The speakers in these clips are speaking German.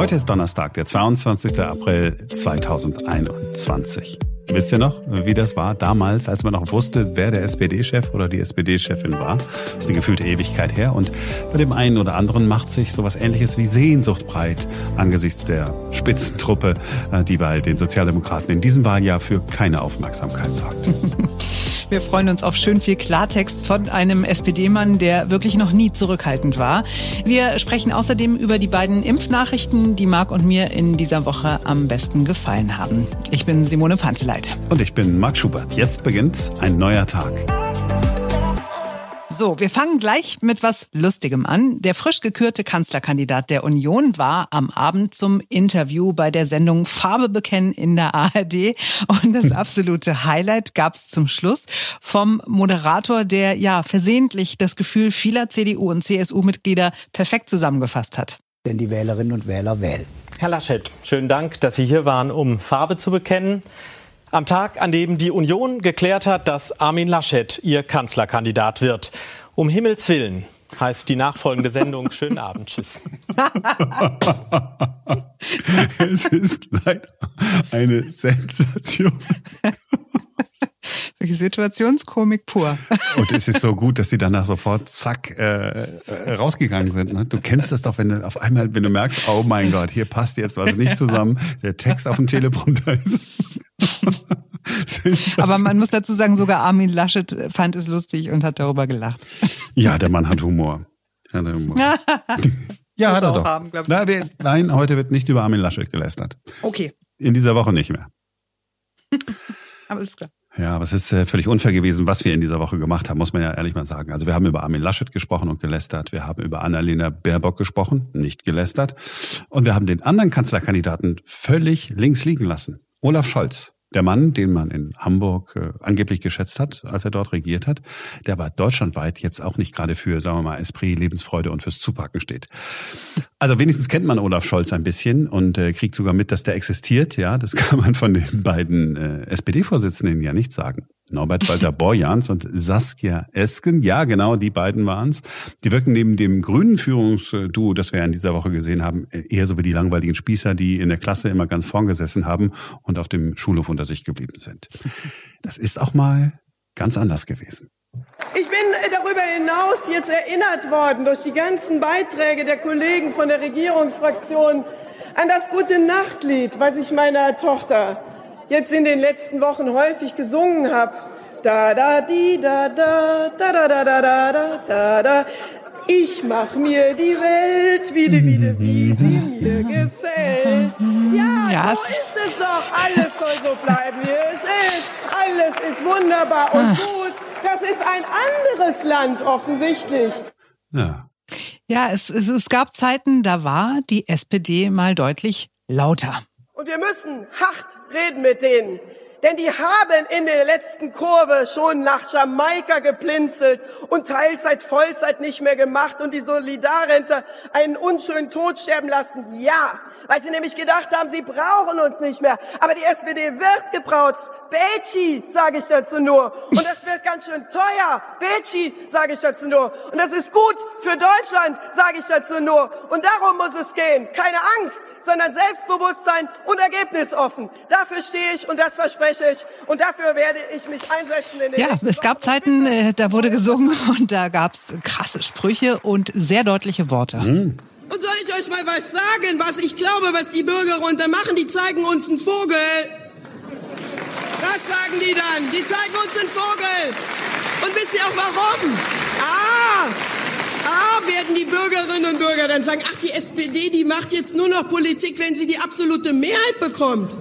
Heute ist Donnerstag, der 22. April 2021. Wisst ihr noch, wie das war damals, als man noch wusste, wer der SPD-Chef oder die SPD-Chefin war? Das ist eine gefühlte Ewigkeit her. Und bei dem einen oder anderen macht sich sowas ähnliches wie Sehnsucht breit angesichts der Spitzentruppe, äh, die bei den Sozialdemokraten in diesem Wahljahr für keine Aufmerksamkeit sorgt. Wir freuen uns auf schön viel Klartext von einem SPD-Mann, der wirklich noch nie zurückhaltend war. Wir sprechen außerdem über die beiden Impfnachrichten, die Marc und mir in dieser Woche am besten gefallen haben. Ich bin Simone Panteleit. Und ich bin Marc Schubert. Jetzt beginnt ein neuer Tag. So, wir fangen gleich mit was Lustigem an. Der frisch gekürte Kanzlerkandidat der Union war am Abend zum Interview bei der Sendung Farbe bekennen in der ARD. Und das absolute Highlight gab es zum Schluss vom Moderator, der ja versehentlich das Gefühl vieler CDU und CSU-Mitglieder perfekt zusammengefasst hat. Denn die Wählerinnen und Wähler wählen. Herr Laschet, schönen Dank, dass Sie hier waren, um Farbe zu bekennen. Am Tag, an dem die Union geklärt hat, dass Armin Laschet ihr Kanzlerkandidat wird. Um Himmels Willen heißt die nachfolgende Sendung. Schönen Abend. Tschüss. es ist leider eine Sensation. Situationskomik pur. Und es ist so gut, dass sie danach sofort zack äh, äh, rausgegangen sind. Ne? Du kennst das doch, wenn du auf einmal, wenn du merkst, oh mein Gott, hier passt jetzt was nicht zusammen, der Text auf dem Teleprompter ist. Aber man muss dazu sagen, sogar Armin Laschet fand es lustig und hat darüber gelacht. Ja, der Mann hat Humor. Hat Humor. ja, hat er doch. Haben, Na, wir, nein, heute wird nicht über Armin Laschet gelästert. Okay. In dieser Woche nicht mehr. Alles klar. Ja, aber es ist äh, völlig unfair gewesen, was wir in dieser Woche gemacht haben, muss man ja ehrlich mal sagen. Also wir haben über Armin Laschet gesprochen und gelästert. Wir haben über Annalena Baerbock gesprochen, nicht gelästert. Und wir haben den anderen Kanzlerkandidaten völlig links liegen lassen. Olaf Scholz. Der Mann, den man in Hamburg äh, angeblich geschätzt hat, als er dort regiert hat, der aber deutschlandweit jetzt auch nicht gerade für, sagen wir mal, Esprit, Lebensfreude und fürs Zupacken steht. Also wenigstens kennt man Olaf Scholz ein bisschen und äh, kriegt sogar mit, dass der existiert. Ja, das kann man von den beiden äh, SPD-Vorsitzenden ja nicht sagen. Norbert Walter Borjans und Saskia Esken. Ja, genau, die beiden waren's. Die wirken neben dem grünen Führungsduo, das wir in dieser Woche gesehen haben, eher so wie die langweiligen Spießer, die in der Klasse immer ganz vorn gesessen haben und auf dem Schulhof unter sich geblieben sind. Das ist auch mal ganz anders gewesen. Ich bin darüber hinaus jetzt erinnert worden durch die ganzen Beiträge der Kollegen von der Regierungsfraktion an das gute Nachtlied, was ich meiner Tochter jetzt in den letzten Wochen häufig gesungen habe. Da da di da da da da da da da da da da. Ich mach mir die Welt wieder wieder wie sie mir gefällt. Ja, ja so ist es doch. Alles soll so bleiben, wie es ist. Alles ist wunderbar und gut. Das ist ein anderes Land offensichtlich. Ja. Ja, es, es, es gab Zeiten, da war die SPD mal deutlich lauter. Und wir müssen hart reden mit denen. Denn die haben in der letzten Kurve schon nach Jamaika geplinzelt und Teilzeit, Vollzeit nicht mehr gemacht und die Solidarrente einen unschönen Tod sterben lassen. Ja, weil sie nämlich gedacht haben, sie brauchen uns nicht mehr. Aber die SPD wird gebraucht. Betschi, sage ich dazu nur. Und das wird ganz schön teuer. Betschi, sage ich dazu nur. Und das ist gut für Deutschland, sage ich dazu nur. Und darum muss es gehen. Keine Angst, sondern Selbstbewusstsein und ergebnisoffen. Dafür stehe ich und das verspreche ich. Und dafür werde ich mich einsetzen. In den ja, es gab Zeiten, äh, da wurde gesungen und da gab es krasse Sprüche und sehr deutliche Worte. Mhm. Und soll ich euch mal was sagen, was ich glaube, was die Bürger runter machen? Die zeigen uns einen Vogel. Was sagen die dann? Die zeigen uns einen Vogel. Und wisst ihr auch warum? Ah, ah, werden die Bürgerinnen und Bürger dann sagen, ach, die SPD, die macht jetzt nur noch Politik, wenn sie die absolute Mehrheit bekommt.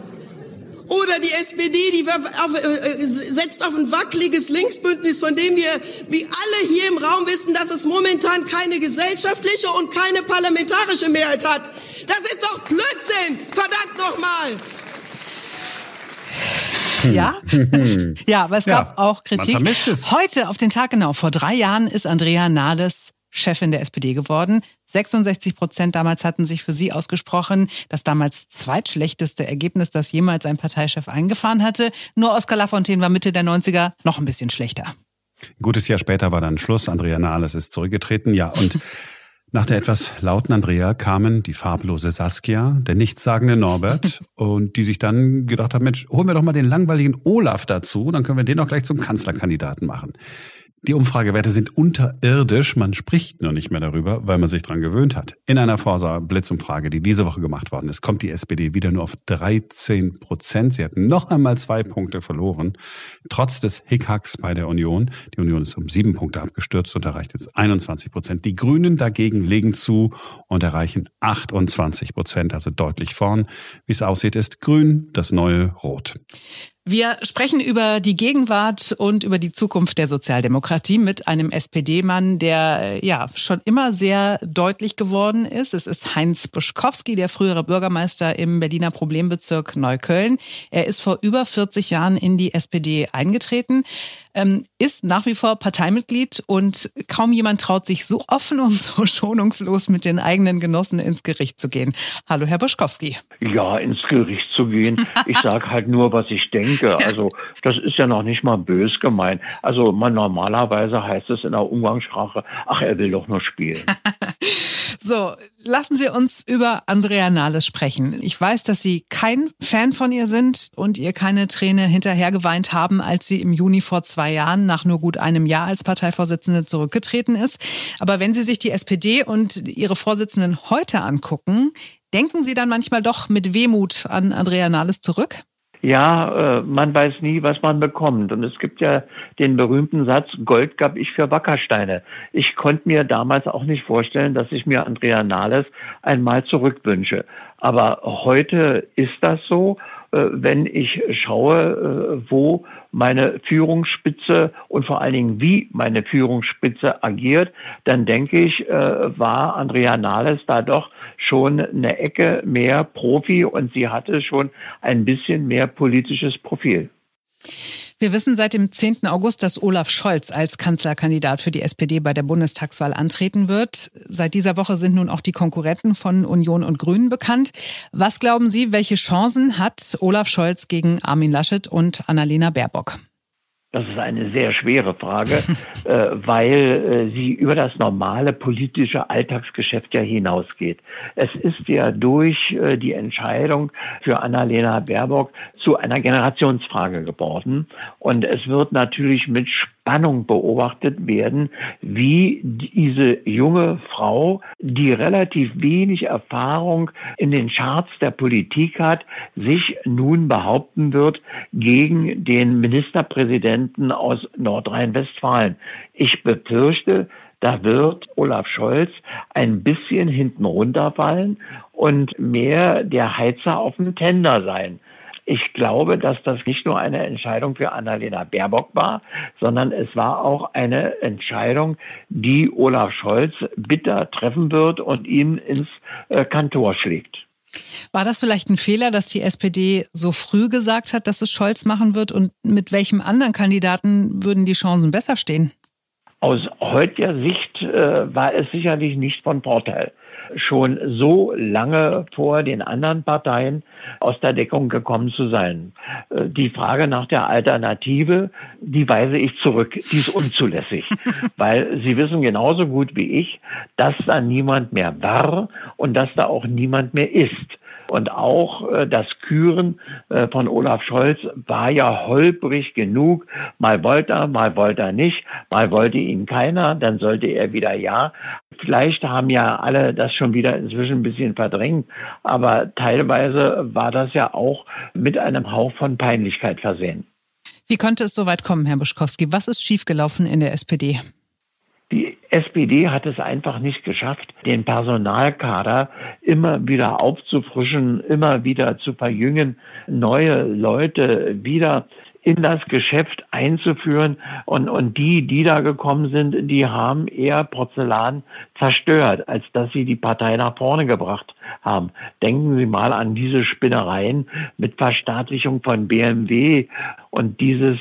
Oder die SPD, die auf, äh, setzt auf ein wackeliges Linksbündnis, von dem wir, wie alle hier im Raum wissen, dass es momentan keine gesellschaftliche und keine parlamentarische Mehrheit hat. Das ist doch Blödsinn! Verdammt nochmal! Ja, ja, aber es gab ja, auch Kritik. Man vermisst es. Heute auf den Tag genau vor drei Jahren ist Andrea Nahles Chefin der SPD geworden. 66 Prozent damals hatten sich für sie ausgesprochen. Das damals zweitschlechteste Ergebnis, das jemals ein Parteichef eingefahren hatte. Nur Oskar Lafontaine war Mitte der 90er noch ein bisschen schlechter. Ein gutes Jahr später war dann Schluss. Andrea Nahles ist zurückgetreten. Ja, und Nach der etwas lauten Andrea kamen die farblose Saskia, der nichtssagende Norbert und die sich dann gedacht haben, Mensch, holen wir doch mal den langweiligen Olaf dazu, dann können wir den doch gleich zum Kanzlerkandidaten machen. Die Umfragewerte sind unterirdisch, man spricht nur nicht mehr darüber, weil man sich dran gewöhnt hat. In einer Forsa-Blitzumfrage, die diese Woche gemacht worden ist, kommt die SPD wieder nur auf 13 Prozent. Sie hat noch einmal zwei Punkte verloren, trotz des Hickhacks bei der Union. Die Union ist um sieben Punkte abgestürzt und erreicht jetzt 21 Prozent. Die Grünen dagegen legen zu und erreichen 28 Prozent, also deutlich vorn. Wie es aussieht, ist Grün das neue Rot. Wir sprechen über die Gegenwart und über die Zukunft der Sozialdemokratie mit einem SPD-Mann, der ja schon immer sehr deutlich geworden ist. Es ist Heinz Buschkowski, der frühere Bürgermeister im Berliner Problembezirk Neukölln. Er ist vor über 40 Jahren in die SPD eingetreten ähm, ist nach wie vor Parteimitglied und kaum jemand traut sich so offen und so schonungslos mit den eigenen Genossen ins Gericht zu gehen. Hallo, Herr Buschkowski. Ja, ins Gericht zu gehen. Ich sage halt nur, was ich denke. Also das ist ja noch nicht mal bös gemeint. Also man normalerweise heißt es in der Umgangssprache, ach, er will doch nur spielen. So, lassen Sie uns über Andrea Nahles sprechen. Ich weiß, dass Sie kein Fan von ihr sind und ihr keine Träne hinterher geweint haben, als sie im Juni vor zwei Jahren nach nur gut einem Jahr als Parteivorsitzende zurückgetreten ist. Aber wenn Sie sich die SPD und ihre Vorsitzenden heute angucken, denken Sie dann manchmal doch mit Wehmut an Andrea Nahles zurück? Ja, äh, man weiß nie, was man bekommt. Und es gibt ja den berühmten Satz, Gold gab ich für Wackersteine. Ich konnte mir damals auch nicht vorstellen, dass ich mir Andrea Nahles einmal zurückwünsche. Aber heute ist das so. Äh, wenn ich schaue, äh, wo meine Führungsspitze und vor allen Dingen wie meine Führungsspitze agiert, dann denke ich, äh, war Andrea Nahles da doch schon eine Ecke mehr Profi und sie hatte schon ein bisschen mehr politisches Profil. Wir wissen seit dem 10. August, dass Olaf Scholz als Kanzlerkandidat für die SPD bei der Bundestagswahl antreten wird. Seit dieser Woche sind nun auch die Konkurrenten von Union und Grünen bekannt. Was glauben Sie, welche Chancen hat Olaf Scholz gegen Armin Laschet und Annalena Baerbock? Das ist eine sehr schwere Frage, äh, weil äh, sie über das normale politische Alltagsgeschäft ja hinausgeht. Es ist ja durch äh, die Entscheidung für Annalena Baerbock zu einer Generationsfrage geworden. Und es wird natürlich mit Spannung beobachtet werden, wie diese junge Frau, die relativ wenig Erfahrung in den Charts der Politik hat, sich nun behaupten wird gegen den Ministerpräsidenten aus Nordrhein-Westfalen. Ich befürchte, da wird Olaf Scholz ein bisschen hinten runterfallen und mehr der Heizer auf dem Tender sein. Ich glaube, dass das nicht nur eine Entscheidung für Annalena Baerbock war, sondern es war auch eine Entscheidung, die Olaf Scholz bitter treffen wird und ihn ins äh, Kantor schlägt. War das vielleicht ein Fehler, dass die SPD so früh gesagt hat, dass es Scholz machen wird? Und mit welchem anderen Kandidaten würden die Chancen besser stehen? Aus heutiger Sicht äh, war es sicherlich nicht von Vorteil schon so lange vor den anderen Parteien aus der Deckung gekommen zu sein. Äh, die Frage nach der Alternative, die weise ich zurück. Die ist unzulässig, weil Sie wissen genauso gut wie ich, dass da niemand mehr war und dass da auch niemand mehr ist. Und auch äh, das Küren äh, von Olaf Scholz war ja holprig genug. Mal wollte er, mal wollte er nicht, mal wollte ihn keiner, dann sollte er wieder ja. Vielleicht haben ja alle das schon wieder inzwischen ein bisschen verdrängt, aber teilweise war das ja auch mit einem Hauch von Peinlichkeit versehen. Wie konnte es so weit kommen, Herr Buschkowski? Was ist schiefgelaufen in der SPD? Die SPD hat es einfach nicht geschafft, den Personalkader immer wieder aufzufrischen, immer wieder zu verjüngen, neue Leute wieder in das Geschäft einzuführen. Und, und die, die da gekommen sind, die haben eher Porzellan zerstört, als dass sie die Partei nach vorne gebracht haben. Denken Sie mal an diese Spinnereien mit Verstaatlichung von BMW und dieses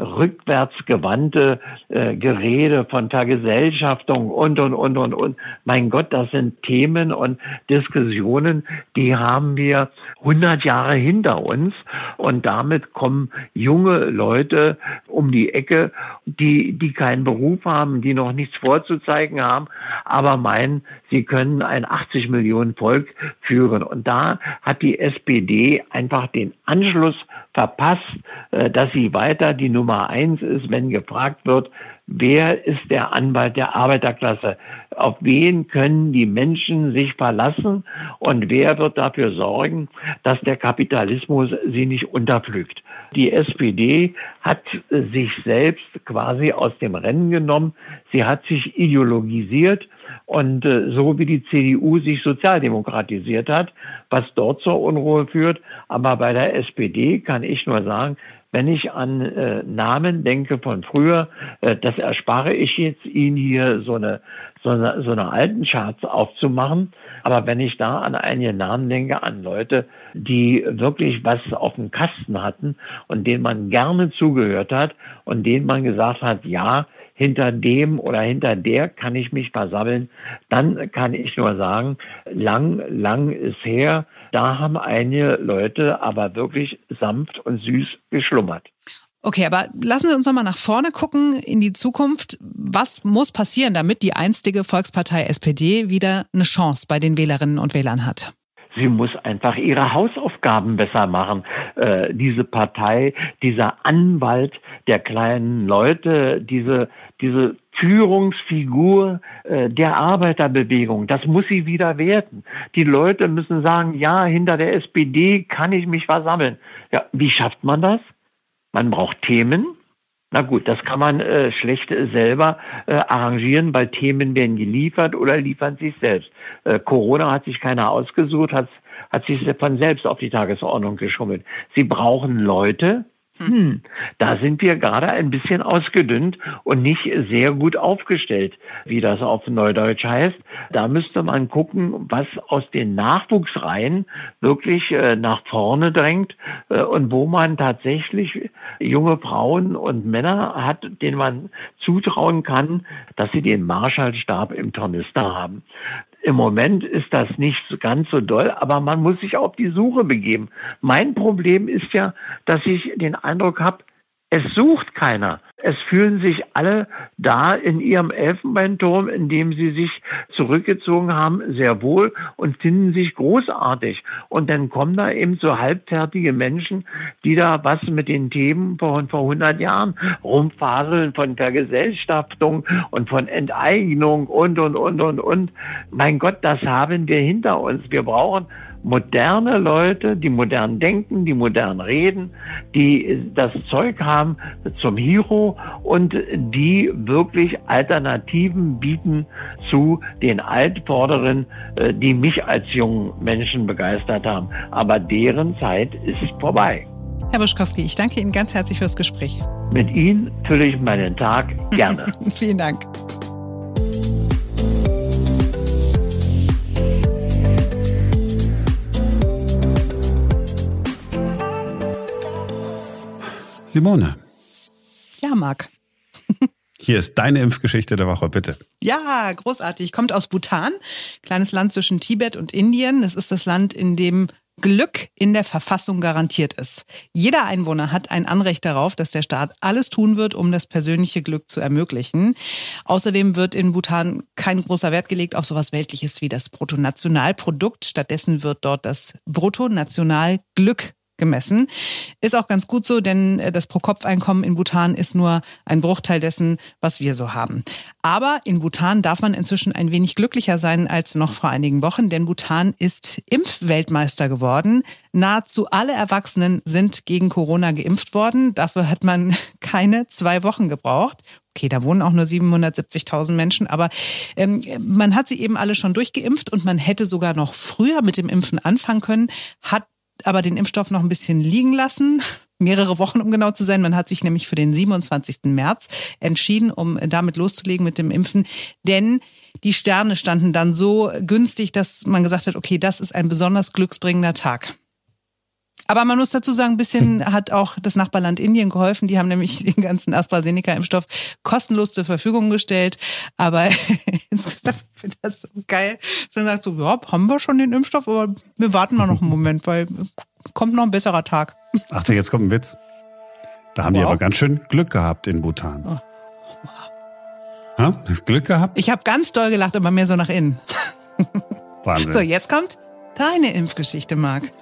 rückwärtsgewandte äh, Gerede von Vergesellschaftung und, und, und, und, und. Mein Gott, das sind Themen und Diskussionen, die haben wir 100 Jahre hinter uns und damit kommen junge junge Leute um die Ecke, die, die keinen Beruf haben, die noch nichts vorzuzeigen haben, aber meinen, sie können ein 80 Millionen Volk führen. Und da hat die SPD einfach den Anschluss verpasst, äh, dass sie weiter die Nummer eins ist, wenn gefragt wird, wer ist der Anwalt der Arbeiterklasse? Auf wen können die Menschen sich verlassen? Und wer wird dafür sorgen, dass der Kapitalismus sie nicht unterpflügt? Die SPD hat sich selbst quasi aus dem Rennen genommen. Sie hat sich ideologisiert und äh, so wie die CDU sich sozialdemokratisiert hat, was dort zur Unruhe führt. Aber bei der SPD kann ich nur sagen, wenn ich an äh, Namen denke von früher, äh, das erspare ich jetzt Ihnen hier so eine, so eine, so eine alten Charts aufzumachen. Aber wenn ich da an einige Namen denke, an Leute, die wirklich was auf dem Kasten hatten und denen man gerne zugehört hat und denen man gesagt hat, ja, hinter dem oder hinter der kann ich mich versammeln, dann kann ich nur sagen, lang, lang ist her, da haben einige Leute aber wirklich sanft und süß geschlummert. Okay, aber lassen Sie uns nochmal nach vorne gucken in die Zukunft. Was muss passieren, damit die einstige Volkspartei SPD wieder eine Chance bei den Wählerinnen und Wählern hat? Sie muss einfach ihre Hausaufgaben besser machen. Äh, diese Partei, dieser Anwalt der kleinen Leute, diese, diese Führungsfigur äh, der Arbeiterbewegung. Das muss sie wieder werden. Die Leute müssen sagen, ja, hinter der SPD kann ich mich versammeln. Ja, wie schafft man das? Man braucht Themen, na gut, das kann man äh, schlecht äh, selber äh, arrangieren, weil Themen werden geliefert oder liefern sich selbst. Äh, Corona hat sich keiner ausgesucht, hat, hat sich von selbst auf die Tagesordnung geschummelt. Sie brauchen Leute, hm, da sind wir gerade ein bisschen ausgedünnt und nicht sehr gut aufgestellt, wie das auf Neudeutsch heißt. Da müsste man gucken, was aus den Nachwuchsreihen wirklich äh, nach vorne drängt äh, und wo man tatsächlich junge Frauen und Männer hat, denen man zutrauen kann, dass sie den Marschallstab im Tornister haben. Im Moment ist das nicht ganz so doll, aber man muss sich auf die Suche begeben. Mein Problem ist ja, dass ich den Eindruck habe, es sucht keiner. Es fühlen sich alle da in ihrem Elfenbeinturm, in dem sie sich zurückgezogen haben, sehr wohl und finden sich großartig. Und dann kommen da eben so halbfertige Menschen, die da was mit den Themen von vor 100 Jahren rumfaseln, von Vergesellschaftung und von Enteignung und, und, und, und, und. Mein Gott, das haben wir hinter uns. Wir brauchen moderne Leute, die modern denken, die modern reden, die das Zeug haben zum Hero und die wirklich Alternativen bieten zu den Altvorderen, äh, die mich als jungen Menschen begeistert haben. Aber deren Zeit ist vorbei. Herr Buschkowski, ich danke Ihnen ganz herzlich fürs Gespräch. Mit Ihnen fülle ich meinen Tag gerne. Vielen Dank. Simone. Ja, Marc. Hier ist deine Impfgeschichte der Woche, bitte. Ja, großartig. Kommt aus Bhutan, kleines Land zwischen Tibet und Indien. Es ist das Land, in dem Glück in der Verfassung garantiert ist. Jeder Einwohner hat ein Anrecht darauf, dass der Staat alles tun wird, um das persönliche Glück zu ermöglichen. Außerdem wird in Bhutan kein großer Wert gelegt auf sowas Weltliches wie das Bruttonationalprodukt. Stattdessen wird dort das Bruttonationalglück gemessen. Ist auch ganz gut so, denn äh, das Pro-Kopf-Einkommen in Bhutan ist nur ein Bruchteil dessen, was wir so haben. Aber in Bhutan darf man inzwischen ein wenig glücklicher sein als noch vor einigen Wochen, denn Bhutan ist Impfweltmeister geworden. Nahezu alle Erwachsenen sind gegen Corona geimpft worden. Dafür hat man keine zwei Wochen gebraucht. Okay, da wohnen auch nur 770.000 Menschen, aber ähm, man hat sie eben alle schon durchgeimpft und man hätte sogar noch früher mit dem Impfen anfangen können, hat aber den Impfstoff noch ein bisschen liegen lassen. Mehrere Wochen, um genau zu sein. Man hat sich nämlich für den 27. März entschieden, um damit loszulegen mit dem Impfen. Denn die Sterne standen dann so günstig, dass man gesagt hat, okay, das ist ein besonders glücksbringender Tag. Aber man muss dazu sagen, ein bisschen hat auch das Nachbarland Indien geholfen. Die haben nämlich den ganzen AstraZeneca-Impfstoff kostenlos zur Verfügung gestellt. Aber insgesamt finde ich das so geil. Dann sagt so, ja, haben wir schon den Impfstoff, aber wir warten mal noch einen Moment, weil kommt noch ein besserer Tag. Achte, jetzt kommt ein Witz. Da haben wow. die aber ganz schön Glück gehabt in Bhutan. Oh. Ha? Glück gehabt? Ich habe ganz doll gelacht, aber mehr so nach innen. Wahnsinn. So, jetzt kommt deine Impfgeschichte, Marc.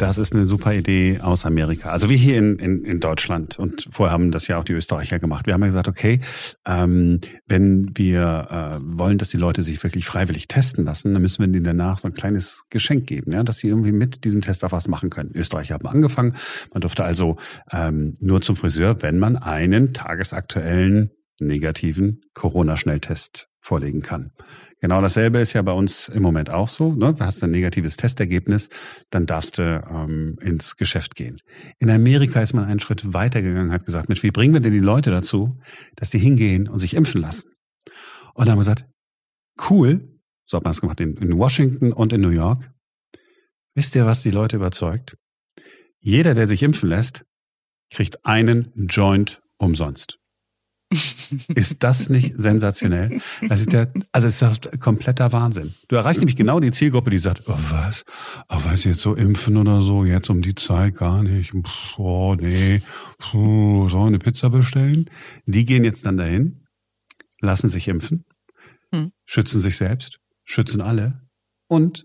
Das ist eine super Idee aus Amerika. Also wir hier in, in, in Deutschland und vorher haben das ja auch die Österreicher gemacht. Wir haben ja gesagt, okay, ähm, wenn wir äh, wollen, dass die Leute sich wirklich freiwillig testen lassen, dann müssen wir ihnen danach so ein kleines Geschenk geben, ja, dass sie irgendwie mit diesem Test auch was machen können. Österreicher haben angefangen. Man durfte also ähm, nur zum Friseur, wenn man einen tagesaktuellen negativen Corona-Schnelltest vorlegen kann. Genau dasselbe ist ja bei uns im Moment auch so. Ne? Du hast ein negatives Testergebnis, dann darfst du ähm, ins Geschäft gehen. In Amerika ist man einen Schritt weiter gegangen, hat gesagt, Mensch, wie bringen wir denn die Leute dazu, dass die hingehen und sich impfen lassen? Und dann haben wir gesagt, cool, so hat man es gemacht in, in Washington und in New York. Wisst ihr, was die Leute überzeugt? Jeder, der sich impfen lässt, kriegt einen Joint umsonst. Ist das nicht sensationell? Das ist der, also es ist kompletter Wahnsinn. Du erreichst nämlich genau die Zielgruppe, die sagt, oh was, oh was jetzt so impfen oder so, jetzt um die Zeit gar nicht. Oh nee, Puh, soll eine Pizza bestellen? Die gehen jetzt dann dahin, lassen sich impfen, hm. schützen sich selbst, schützen alle und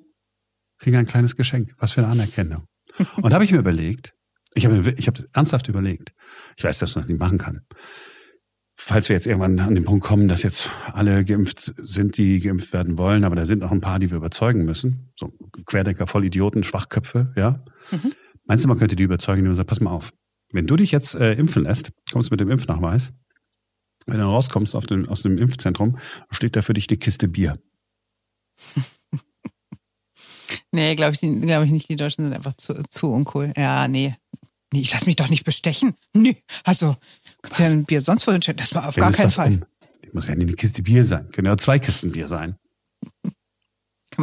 kriegen ein kleines Geschenk. Was für eine Anerkennung. Und da habe ich mir überlegt, ich habe ich hab ernsthaft überlegt, ich weiß, dass man das nicht machen kann falls wir jetzt irgendwann an den Punkt kommen, dass jetzt alle geimpft sind, die geimpft werden wollen, aber da sind noch ein paar, die wir überzeugen müssen. So Querdenker, Vollidioten, Schwachköpfe, ja. Mhm. Meinst du, man könnte die überzeugen, die sagen, pass mal auf, wenn du dich jetzt äh, impfen lässt, kommst mit dem Impfnachweis, wenn du rauskommst dem, aus dem Impfzentrum, steht da für dich die Kiste Bier. nee, glaube ich, glaub ich nicht. Die Deutschen sind einfach zu, zu uncool. Ja, nee. Nee, ich lass mich doch nicht bestechen. Nee, also Kannst ja ein Bier sonst wohin stellen? Das war auf Wenn gar keinen Fall. Um, muss ja nicht eine Kiste Bier sein. Können ja zwei Kisten Bier sein. Kann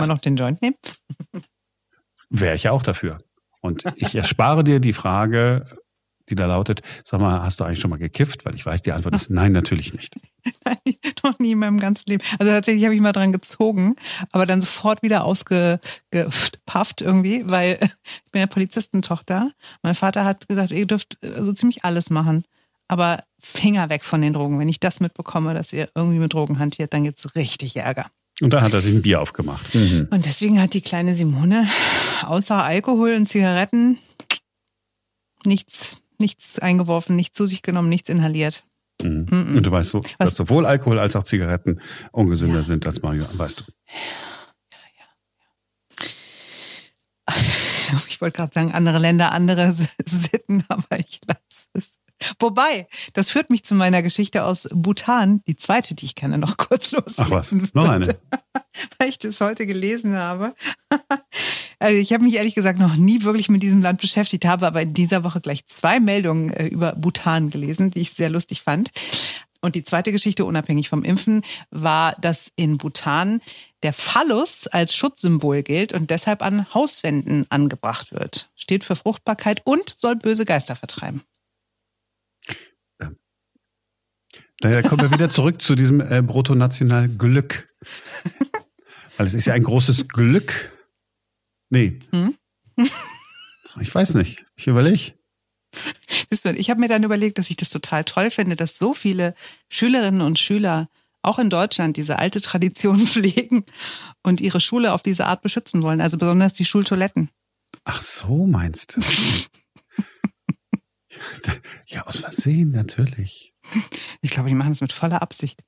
man noch den Joint nehmen? Wäre ich ja auch dafür. Und ich erspare dir die Frage, die da lautet, sag mal, hast du eigentlich schon mal gekifft? Weil ich weiß, die Antwort ist nein, natürlich nicht. Nein, noch nie in meinem ganzen Leben. Also tatsächlich habe ich mal dran gezogen, aber dann sofort wieder ausgepafft irgendwie, weil ich bin ja Polizistentochter. Mein Vater hat gesagt, ihr dürft so ziemlich alles machen. Aber Finger weg von den Drogen. Wenn ich das mitbekomme, dass ihr irgendwie mit Drogen hantiert, dann gibt es richtig Ärger. Und da hat er sich ein Bier aufgemacht. Mhm. Und deswegen hat die kleine Simone außer Alkohol und Zigaretten nichts, nichts eingeworfen, nichts zu sich genommen, nichts inhaliert. Mhm. Mhm. Und du weißt so, dass sowohl Alkohol als auch Zigaretten ungesünder ja. sind als Marihuana, weißt du. Ja, ja. Ich wollte gerade sagen, andere Länder, andere Sitten, aber ich lasse. Wobei, das führt mich zu meiner Geschichte aus Bhutan, die zweite, die ich kenne, noch kurz los. Ach was, noch eine. Weil ich das heute gelesen habe. Also ich habe mich ehrlich gesagt noch nie wirklich mit diesem Land beschäftigt, habe aber in dieser Woche gleich zwei Meldungen äh, über Bhutan gelesen, die ich sehr lustig fand. Und die zweite Geschichte, unabhängig vom Impfen, war, dass in Bhutan der Phallus als Schutzsymbol gilt und deshalb an Hauswänden angebracht wird. Steht für Fruchtbarkeit und soll böse Geister vertreiben. Daher kommen wir wieder zurück zu diesem äh, Bruttonational-Glück. Weil es ist ja ein großes Glück. Nee. Hm? Ich weiß nicht. Ich überlege. Ich habe mir dann überlegt, dass ich das total toll finde, dass so viele Schülerinnen und Schüler auch in Deutschland diese alte Tradition pflegen und ihre Schule auf diese Art beschützen wollen. Also besonders die Schultoiletten. Ach so, meinst du? ja, aus Versehen, natürlich. Ich glaube, die machen das mit voller Absicht.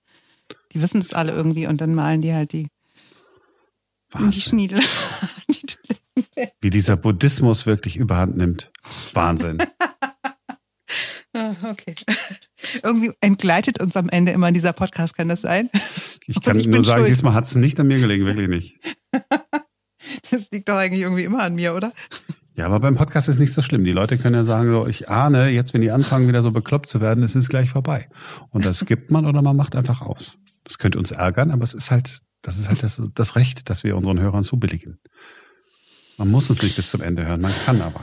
Die wissen es alle irgendwie und dann malen die halt die, die Schniedel. Wie dieser Buddhismus wirklich überhand nimmt. Wahnsinn. Ah, okay. Irgendwie entgleitet uns am Ende immer dieser Podcast, kann das sein? Ich kann ich nur sagen, schuld. diesmal hat es nicht an mir gelegen, wirklich nicht. Das liegt doch eigentlich irgendwie immer an mir, oder? Ja, aber beim Podcast ist nicht so schlimm. Die Leute können ja sagen, so, ich ahne, jetzt wenn die anfangen wieder so bekloppt zu werden, es ist gleich vorbei. Und das gibt man oder man macht einfach aus. Das könnte uns ärgern, aber es ist halt, das ist halt das, das Recht, das wir unseren Hörern zubilligen. Man muss uns nicht bis zum Ende hören, man kann aber.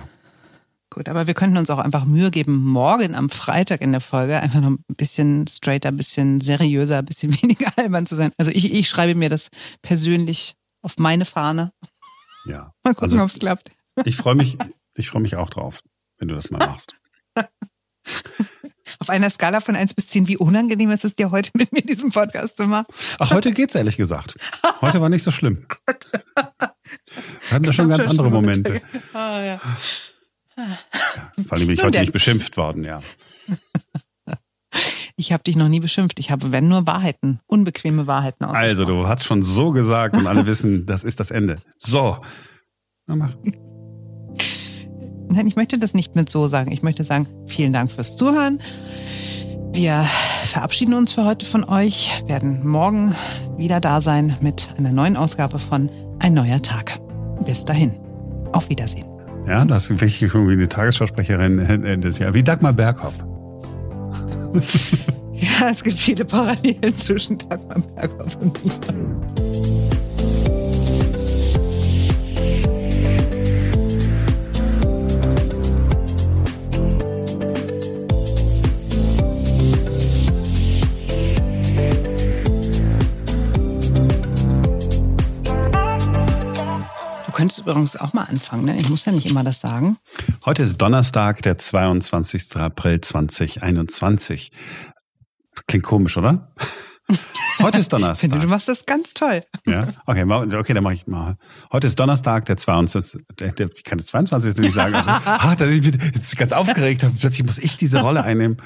Gut, aber wir könnten uns auch einfach Mühe geben, morgen am Freitag in der Folge einfach noch ein bisschen straighter, ein bisschen seriöser, ein bisschen weniger albern zu sein. Also ich, ich schreibe mir das persönlich auf meine Fahne. Ja. Mal gucken, also, ob es klappt. Ich freue mich, ich freue mich auch drauf, wenn du das mal machst. Auf einer Skala von 1 bis 10, wie unangenehm ist es dir heute mit mir diesen Podcast zu machen? Ach, heute geht's ehrlich gesagt. Heute war nicht so schlimm. Wir hatten da schon ganz andere Momente. Ah, ja. Vor allem bin ich Nun heute denn. nicht beschimpft worden, ja. Ich habe dich noch nie beschimpft. Ich habe, wenn nur Wahrheiten, unbequeme Wahrheiten ausgesprochen. Also, du hast schon so gesagt und alle wissen, das ist das Ende. So. Na, mach. Nein, ich möchte das nicht mit so sagen. Ich möchte sagen, vielen Dank fürs Zuhören. Wir verabschieden uns für heute von euch, werden morgen wieder da sein mit einer neuen Ausgabe von Ein neuer Tag. Bis dahin. Auf Wiedersehen. Ja, das ist wirklich irgendwie eine Tagesschausprecherin äh, des Jahr. Wie Dagmar Berghoff. Ja, es gibt viele Parallelen zwischen Dagmar Berghoff und mir. Du könntest übrigens auch mal anfangen, ne? Ich muss ja nicht immer das sagen. Heute ist Donnerstag, der 22. April 2021. Klingt komisch, oder? Heute ist Ich finde, du Donnerstag. machst das ganz toll. Ja, okay, okay, dann mache ich mal. Heute ist Donnerstag, der 22. Der, der, ich kann das 22. nicht sagen. aber- Ah, ich bin jetzt ganz aufgeregt. Plötzlich muss ich diese Rolle einnehmen.